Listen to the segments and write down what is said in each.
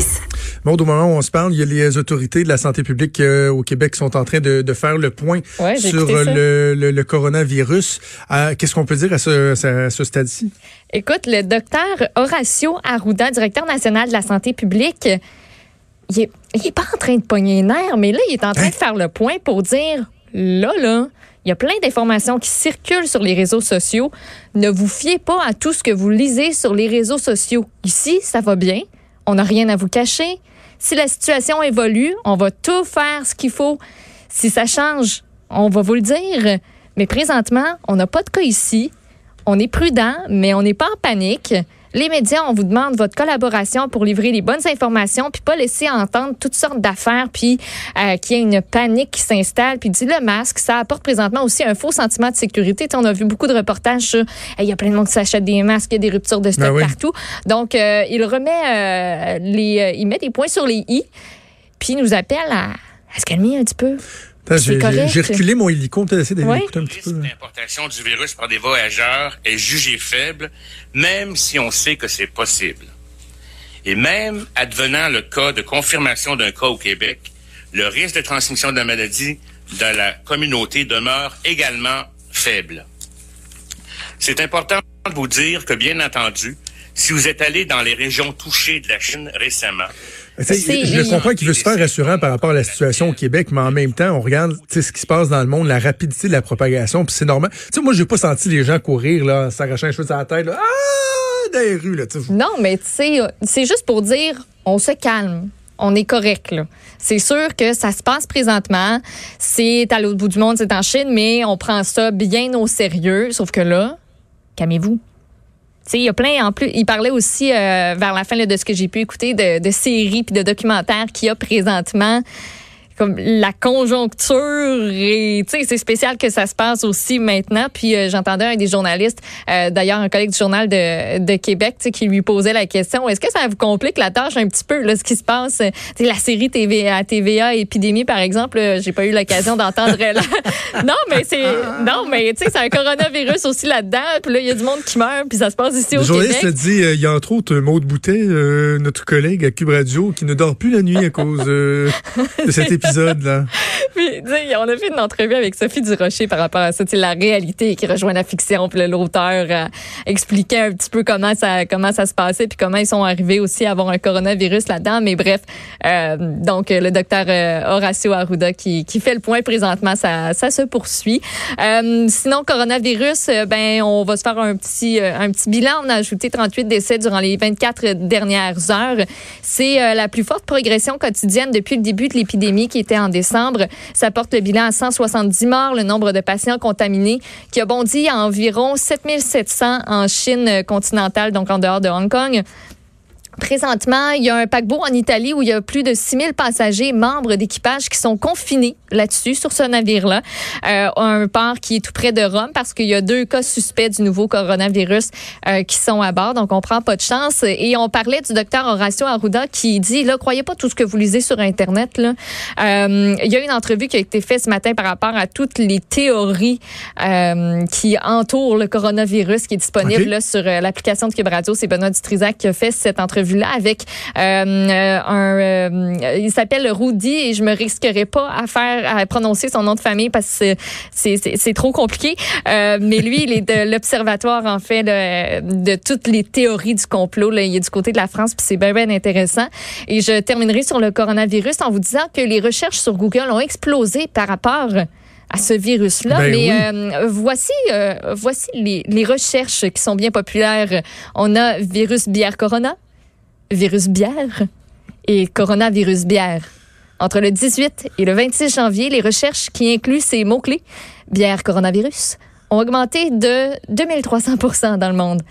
6. Bon, au moment où on se parle, il y a les autorités de la santé publique euh, au Québec qui sont en train de, de faire le point Ouais, sur euh, le, le, le coronavirus. Euh, Qu'est-ce qu'on peut dire à ce, à ce stade-ci? Écoute, le docteur Horacio Arruda, directeur national de la santé publique, il est, il est pas en train de pogner les nerfs, mais là, il est en train de faire le point pour dire, là, là, il y a plein d'informations qui circulent sur les réseaux sociaux. Ne vous fiez pas à tout ce que vous lisez sur les réseaux sociaux. Ici, ça va bien. On n'a rien à vous cacher. Si la situation évolue, on va tout faire ce qu'il faut. Si ça change, on va vous le dire. Mais présentement, on n'a pas de cas ici. On est prudent, mais on n'est pas en panique. Les médias, on vous demande votre collaboration pour livrer les bonnes informations, puis pas laisser entendre toutes sortes d'affaires, puis euh, qu'il y ait une panique qui s'installe. Puis dit le masque, ça apporte présentement aussi un faux sentiment de sécurité. On a vu beaucoup de reportages sur, il y a plein de monde qui s'achète des masques, il y a des ruptures de stock Ben oui. partout. Donc, euh, il remet euh, les, il met des points sur les i, puis il nous appelle à, à se calmer un petit peu. J'ai reculé mon hélico, peut-être essayer d'aller Ouais. l'écouter un petit peu. d'importation du virus par des voyageurs est jugé faible, même si on sait que c'est possible. Et même advenant le cas de confirmation d'un cas au Québec, le risque de transmission de la maladie dans la communauté demeure également faible. C'est important de vous dire que, bien entendu, si vous êtes allé dans les régions touchées de la Chine récemment, Je comprends qu'il veut se faire rassurant par rapport à la situation au Québec, mais en même temps, on regarde ce qui se passe dans le monde, la rapidité de la propagation, puis c'est normal. Tu sais, moi, j'ai pas senti les gens courir, là, s'arrachant les cheveux sur la tête, là, ah, dans les rues, là. Non, mais tu sais, c'est juste pour dire, on se calme. On est correct, là. C'est sûr que ça se passe présentement. C'est à l'autre bout du monde, c'est en Chine, mais on prend ça bien au sérieux. Sauf que là, calmez-vous. Il y a plein, en plus, il parlait aussi euh, vers la fin de ce que j'ai pu écouter de, de séries puis de documentaires qu'il y a présentement comme la conjoncture et tu sais c'est spécial que ça se passe aussi maintenant puis euh, j'entendais un des journalistes euh, d'ailleurs un collègue du journal de, de Québec tu sais qui lui posait la question est-ce que ça vous complique la tâche un petit peu là ce qui se passe Euh, tu la série TV à TVA épidémie par exemple j'ai pas eu l'occasion d'entendre la... non mais c'est non mais tu sais c'est un coronavirus aussi là-dedans puis là il y a du monde qui meurt puis ça se passe ici Le au journaliste Québec dit, euh, il y a entre autres Maude Boutet, notre collègue à Cube Radio, qui ne dort plus la nuit à cause de cet épisode-là. Sais, on a fait une entrevue avec Sophie Durocher par rapport à ça, la réalité qui rejoint la fiction. Puis l'auteur euh, expliquait un petit peu comment ça comment ça se passait, puis comment ils sont arrivés aussi à avoir un coronavirus là-dedans. Mais bref, euh, donc le docteur euh, Horacio Arruda qui, qui fait le point présentement, ça, ça se poursuit. Euh, sinon, coronavirus, ben on va se faire un petit un petit bilan. On a ajouté 38 décès durant les 24 dernières heures. C'est la plus forte progression quotidienne depuis le début de l'épidémie qui était en décembre. Ça porte le bilan à 170 morts, le nombre de patients contaminés qui a bondi à environ 7700 en Chine continentale, donc en dehors de Hong Kong. Présentement, il y a un paquebot en Italie où il y a plus de 6000 passagers membres d'équipage qui sont confinés là-dessus, sur ce navire-là. Euh, un port qui est tout près de Rome parce qu'il y a deux cas suspects du nouveau coronavirus euh, qui sont à bord. Donc, on prend pas de chance. Et on parlait du docteur Horacio Arruda qui dit, là, croyez pas tout ce que vous lisez sur Internet. Là. Euh, il y a une entrevue qui a été faite ce matin par rapport à toutes les théories qui entourent le coronavirus qui est disponible là, sur l'application de Cube Radio. C'est Benoît Dutrisac qui a fait cette entrevue-là avec euh, un... euh, il s'appelle Rudy et je me risquerai pas à faire à prononcer son nom de famille parce que c'est- trop compliqué. Euh, mais lui, il est de l'observatoire, en fait, de, de toutes les théories du complot. Là. Il est du côté de la France, puis c'est bien, bien intéressant. Et je terminerai sur le coronavirus en vous disant que les recherches sur Google ont explosé par rapport à ce virus-là. Ben Mais oui. euh, voici, euh, voici les, les recherches qui sont bien populaires. On a virus bière corona, virus bière et coronavirus bière. Entre le 18 et le 26 janvier, les recherches qui incluent ces mots-clés, bière coronavirus, ont augmenté de 2300 dans le monde.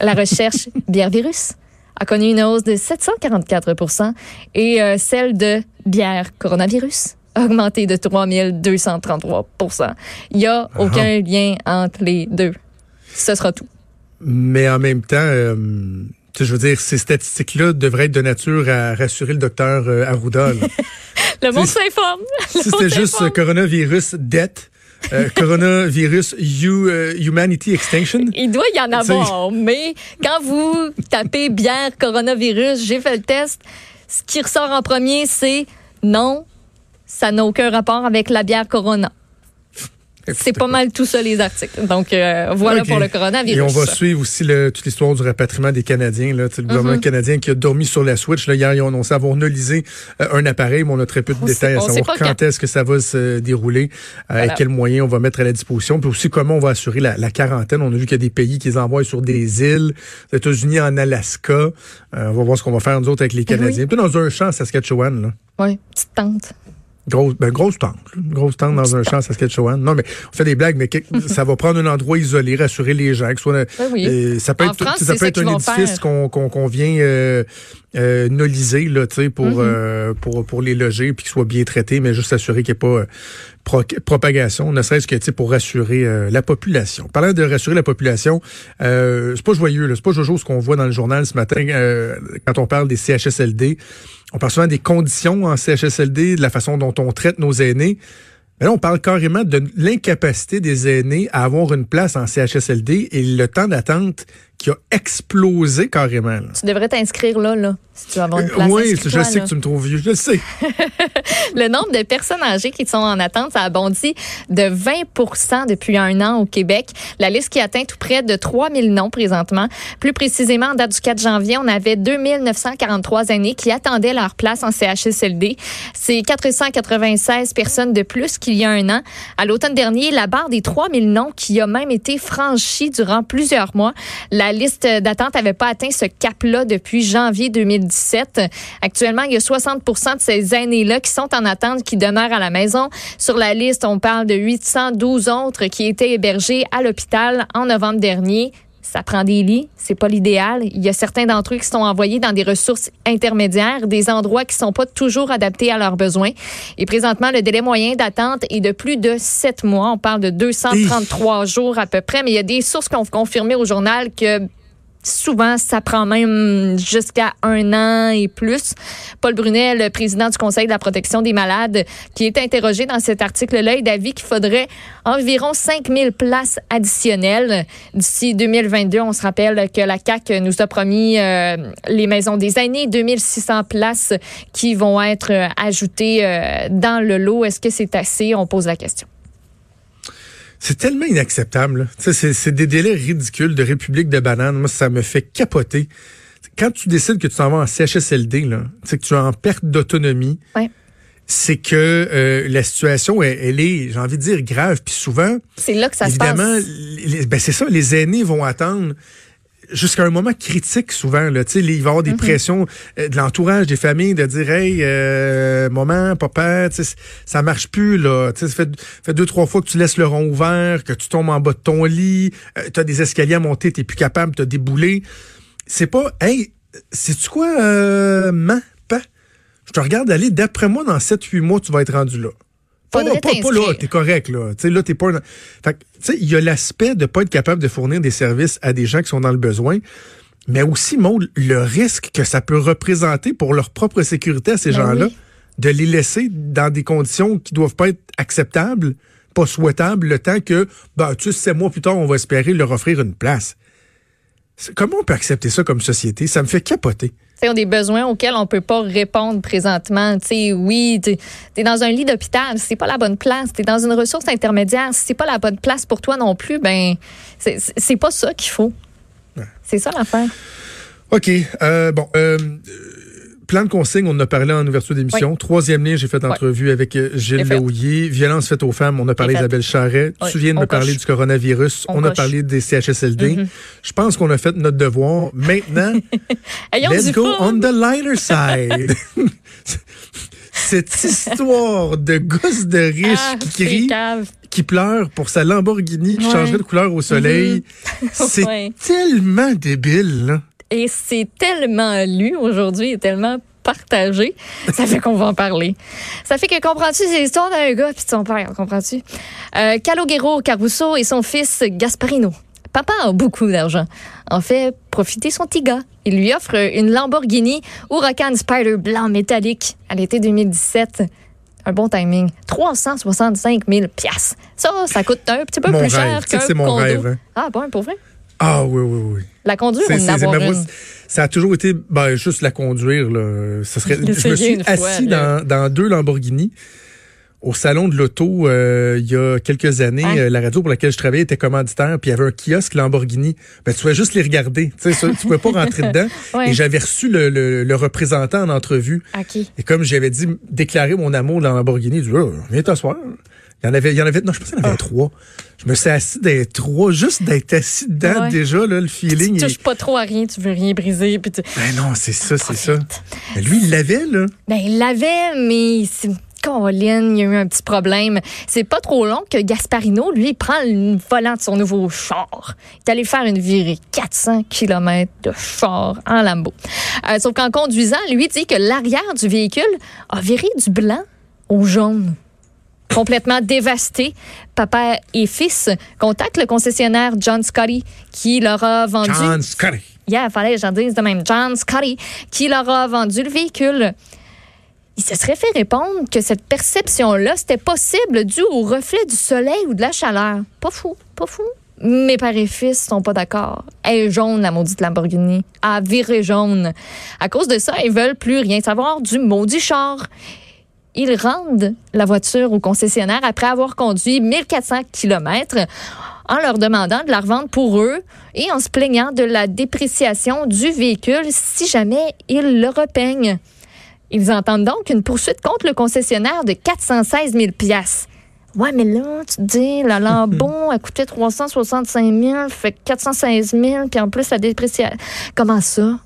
La recherche bière virus a connu une hausse de 744% et euh, celle de bière coronavirus a augmenté de 3233% Il n'y a aucun lien entre les deux. Ce sera tout. Mais en même temps, euh, je veux dire, ces statistiques-là devraient être de nature à rassurer le docteur euh, Arruda. Le monde s'informe. Si c'était juste euh, coronavirus debt, euh, coronavirus you, euh, humanity extinction, Il doit y en avoir, mais quand vous tapez bière coronavirus, j'ai fait le test, ce qui ressort en premier, c'est non, ça n'a aucun rapport avec la bière Corona. C'est pas mal tout ça, les articles. Donc, euh, voilà pour le coronavirus. Et on va suivre aussi le- toute l'histoire du rapatriement des Canadiens. Là. Le gouvernement Mm-hmm. canadien qui a dormi sur la Switch. Là, hier, ils ont annoncé avoir nolisé euh, un appareil, mais on a très peu de On détails sait- à savoir quand est-ce que ça va se dérouler, euh, Voilà. et quels moyens on va mettre à la disposition, puis aussi comment on va assurer la, la quarantaine. On a vu qu'il y a des pays qui les envoient sur des îles, les États-Unis en Alaska. Euh, on va voir ce qu'on va faire nous autres avec les Eh oui. Canadiens. Puis dans un champ à Saskatchewan, là. Oui, petite tente. Grosse, ben, grosse tente. grosse tente dans un champ à Saskatchewan. Non, mais on fait des blagues, mais ça va prendre un endroit isolé, rassurer les gens. Que soit, Oui, oui. euh, ça peut En être, France, ça peut ça être un édifice qu'on vient euh, euh, noliser là, tu sais, pour, euh, pour, pour les loger puis qu'ils soient bien traités, mais juste s'assurer qu'il n'y ait pas euh, pro- propagation, ne serait-ce que tu sais, pour rassurer euh, la population. Parlant de rassurer la population, euh, c'est pas joyeux, c'est pas jojo ce qu'on voit dans le journal ce matin euh, quand on parle des CHSLD. On parle souvent des conditions en CHSLD, de la façon dont on traite nos aînés. Mais là, on parle carrément de l'incapacité des aînés à avoir une place en CHSLD et le temps d'attente qui a explosé carrément. là. Tu devrais t'inscrire là, là, si tu veux avoir une place. oui, je sais là. que tu me trouves vieux, je le sais. Le nombre de personnes âgées qui sont en attente, ça a bondi de 20% depuis un an au Québec. La liste qui atteint tout près de 3000 noms présentement. Plus précisément, en date du 4 janvier, on avait 2943 aînés qui attendaient leur place en CHSLD. C'est 496 personnes de plus qu'il y a un an. À l'automne dernier, la barre des 3000 noms qui a même été franchie durant plusieurs mois. La liste d'attente n'avait pas atteint ce cap-là depuis janvier 2017. Actuellement, il y a 60 de ces aînés-là qui sont en attente, qui demeurent à la maison. Sur la liste, on parle de 812 autres qui étaient hébergés à l'hôpital en novembre dernier. Ça prend des lits, c'est pas l'idéal. Il y a certains d'entre eux qui sont envoyés dans des ressources intermédiaires, des endroits qui sont pas toujours adaptés à leurs besoins. Et présentement, le délai moyen d'attente est de plus de sept mois. On parle de 233 jours à peu près, mais il y a des sources qui ont confirmé au journal que Souvent, ça prend même jusqu'à un an et plus. Paul Brunet, le président du Conseil de la protection des malades, qui est interrogé dans cet article-là, est d'avis qu'il faudrait environ 5000 places additionnelles d'ici 2022. On se rappelle que la CAQ nous a promis euh, les maisons des aînés, 2600 places qui vont être euh, ajoutées euh, dans le lot. Est-ce que c'est assez? On pose la question. C'est tellement inacceptable. C'est des délais ridicules de République de banane. Moi, ça me fait capoter. Quand tu décides que tu t'en vas en CHSLD, là, que tu es en perte d'autonomie, Ouais. c'est que euh, la situation, elle, elle est, j'ai envie de dire, grave. Puis souvent, C'est là que ça évidemment, se passe. les- ben c'est ça, les aînés vont attendre jusqu'à un moment critique souvent. Là, Tu sais, les- il va y avoir des pressions euh, de l'entourage, des familles, de dire Hey, euh, maman, papa, tu sais, ça marche plus. là. Tu sais, Ça fait, fait deux, trois fois que tu laisses le rond ouvert, que tu tombes en bas de ton lit, tu as des escaliers à monter, tu plus capable, de déboulé. C'est pas Hey, sais-tu quoi, euh, papa? Je te regarde aller, d'après moi, dans 7-8 mois, tu vas être rendu là. Pas, pas, pas là, t'es correct, là. Tu sais, là, t'es pas. Fait que, tu sais, il y a l'aspect de pas être capable de fournir des services à des gens qui sont dans le besoin, mais aussi, Maud, le risque que ça peut représenter pour leur propre sécurité à ces Ben gens-là, oui. de les laisser dans des conditions qui doivent pas être acceptables, pas souhaitables, le temps que, ben, tu sais, sept mois plus tard, on va espérer leur offrir une place. Comment on peut accepter ça comme société? Ça me fait capoter. T'sais, ont des besoins auxquels on peut pas répondre présentement. Tu sais, oui, tu es dans un lit d'hôpital, c'est pas la bonne place. Tu es dans une ressource intermédiaire, c'est pas la bonne place pour toi non plus, ben c'est pas ça qu'il faut. C'est ça l'affaire. OK. euh, bon. euh, Plan de consigne, on en a parlé en ouverture d'émission. Troisième lien, j'ai fait entrevue avec euh, Gilles. Laouillet. Violence faite aux femmes, on a parlé d'Isabelle Charret. Oui, Tu viens de on me parler du coronavirus? On On, a parlé des CHSLD. Mhm. Je pense qu'on a fait notre devoir. Maintenant, let's go fun. on the lighter side. Cette histoire de gosse de riche Ah, qui c'est crie, qui pleure pour sa Lamborghini qui Ouais. changerait de couleur au soleil. C'est Ouais. tellement débile, là. Et c'est tellement lu aujourd'hui et tellement partagé, ça fait qu'on va en parler. Ça fait que, comprends-tu, c'est l'histoire d'un gars puis de son père, comprends-tu? Euh, Calogero Caruso et son fils Gasparino. Papa a beaucoup d'argent. En fait, profiter son petit gars. Il lui offre une Lamborghini Huracan Spider blanc métallique à l'été 2017. Un bon timing. 365 000 piastres. Ça, ça coûte un petit peu Mon plus rêve. cher qu'un c'est mon condo. rêve, hein. Ah bon, pour vrai? Ah oui, oui, oui. La conduire C'est- ou moi, une? ça a toujours été ben, juste la conduire. Là. Ça serait, je me suis fois, assis dans, dans deux Lamborghini au salon de l'auto euh, il y a quelques années. Hein? Euh, la radio pour laquelle je travaillais était commanditaire, puis il y avait un kiosque Lamborghini. Ben, tu pouvais juste les regarder. Tu tu pouvais pas rentrer dedans. Ouais. Et j'avais reçu le, le, le représentant en entrevue. Et comme j'avais dit, déclarer mon amour de la Lamborghini, il dit, oh, viens t'asseoir. Il y en avait, il y en avait, non, je pensais qu'il y en avait trois. Je me suis assis d'être trois, juste d'être assis dedans, Ouais. déjà, là, le feeling. Tu touches pas trop à rien, tu veux rien briser. Puis tu... Ben non, c'est ça, c'est ça. Mais lui, il l'avait, là. Ben, il l'avait, mais c'est. Colin, il y a eu un petit problème. C'est pas trop long que Gasparino, lui, il prend le volant de son nouveau char. Il est allé faire une virée 400 km de char en Lambo. Euh, sauf qu'en conduisant, lui dit que l'arrière du véhicule a viré du blanc au jaune. Complètement dévasté, papa et fils contactent le concessionnaire John Scotty qui leur a vendu John Scotty. Yeah, fallait que j'en dise de même. John Scotty, qui leur a vendu le véhicule. Il se serait fait répondre que cette perception-là, c'était possible dû au reflet du soleil ou de la chaleur. Pas fou, pas fou. Mes père et fils sont pas d'accord. Elle est jaune, la maudite Lamborghini. À virer jaune. À cause de ça, ils veulent plus rien savoir du maudit char. Ils rendent la voiture au concessionnaire après avoir conduit 1400 km en leur demandant de la revendre pour eux et en se plaignant de la dépréciation du véhicule si jamais ils le repeignent. Ils entendent donc une poursuite contre le concessionnaire de 416 000 Ouais, mais là, tu te dis, la Lambo a coûté 365 000, fait 416 000, puis en plus, la dépréciation. Comment ça?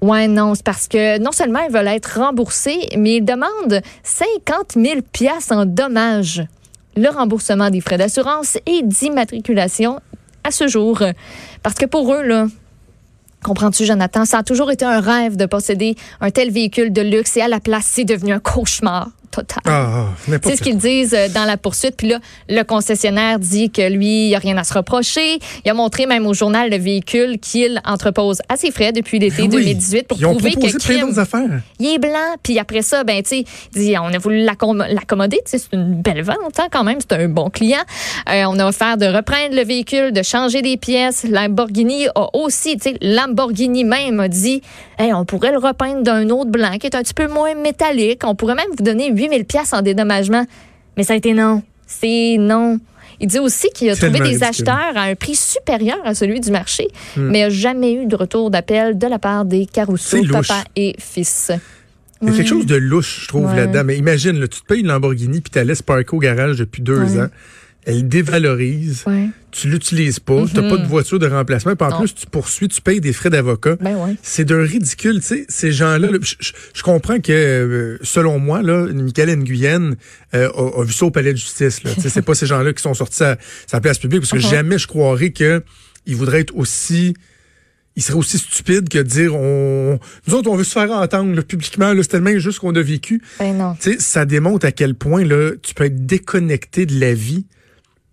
Ouais, non, c'est parce que non seulement ils veulent être remboursés, mais ils demandent 50 000 en dommages. Le remboursement des frais d'assurance et d'immatriculation à ce jour. Parce que pour eux, là, Comprends-tu, Jonathan? Ça a toujours été un rêve de posséder un tel véhicule de luxe et à la place, c'est devenu un cauchemar total. Ah, C'est ce qu'ils disent euh, dans la poursuite. Puis là, le concessionnaire dit que lui, il n'y a rien à se reprocher. Il a montré même au journal le véhicule qu'il entrepose à ses frais depuis l'été Ben oui. 2018 pour Ils ont prouver que crime, affaires. il est blanc. Puis après ça, ben tu dit, on a voulu l'accom- l'accommoder. C'est une belle vente hein, quand même. C'est un bon client. Euh, on a offert de reprendre le véhicule, de changer des pièces. Lamborghini a aussi, tu sais, Lamborghini même a dit, hey, on pourrait le repeindre d'un autre blanc qui est un petit peu moins métallique. On pourrait même vous donner 8000 pièces en dédommagement. Mais ça a été non. C'est non. Il dit aussi qu'il a trouvé des acheteurs à un prix supérieur à celui du marché, Hmm. mais n'a jamais eu de retour d'appel de la part des Caruso, papa et fils. Il y a quelque chose de louche, je trouve, Ouais. là-dedans. Mais imagine, là, tu te payes une Lamborghini puis tu la laisses parker au garage depuis deux Ouais. ans. Elle dévalorise. Ouais. Tu l'utilises pas. Tu n'as pas de voiture de remplacement. Puis en Non. plus, tu poursuis, tu payes des frais d'avocat. Ben ouais. C'est d'un ridicule, tu sais, ces gens-là. là, je, comprends que, euh, selon moi, là, Michael Nguyen euh, a, a vu ça au palais de justice. Là. Tu sais, c'est pas ces gens-là qui sont sortis à, sa place publique, parce que Uh-huh. jamais je croirais que il voudrait être aussi il serait aussi stupide que de dire on nous autres on veut se faire entendre là, publiquement là, c'est tellement injuste qu'on a vécu. Ben non. Tu sais, ça démontre à quel point là, tu peux être déconnecté de la vie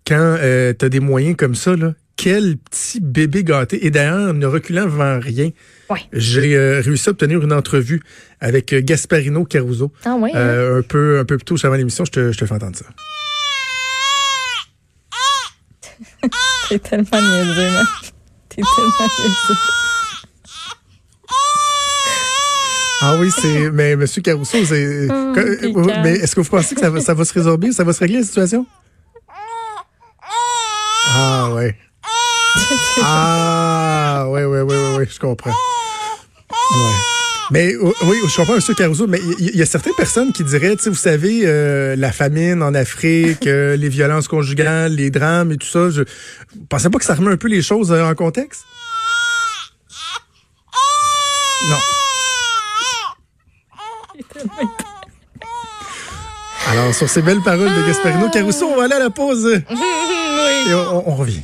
quand tu as des moyens comme ça. Là. Quel petit bébé gâté. Et d'ailleurs, ne reculant devant rien, Ouais. j'ai euh, réussi à obtenir une entrevue avec euh, Gasparino Caruso. Ah oui. hein? Euh, un peu un peu plus tôt avant l'émission, je te, je te fais entendre ça. T'es tellement niaiseux, man. T'es tellement niaiseux. Ah oui, c'est mais monsieur Caruso, c'est Oh, euh, mais est-ce que vous pensez que ça va, ça va se résorber, ça va se régler la situation? Ah ouais. Ah ouais ouais ouais ouais, ouais je comprends. Ouais. Mais oui, je comprends monsieur Caruso, mais il y, a certaines personnes qui diraient, tu sais, vous savez, euh, la famine en Afrique, euh, les violences conjugales, les drames et tout ça, je pensez pas que ça remet un peu les choses euh, en contexte? Non. Alors, sur ces belles paroles de Gasparino Caruso, on va aller à la pause oui. et on, on revient.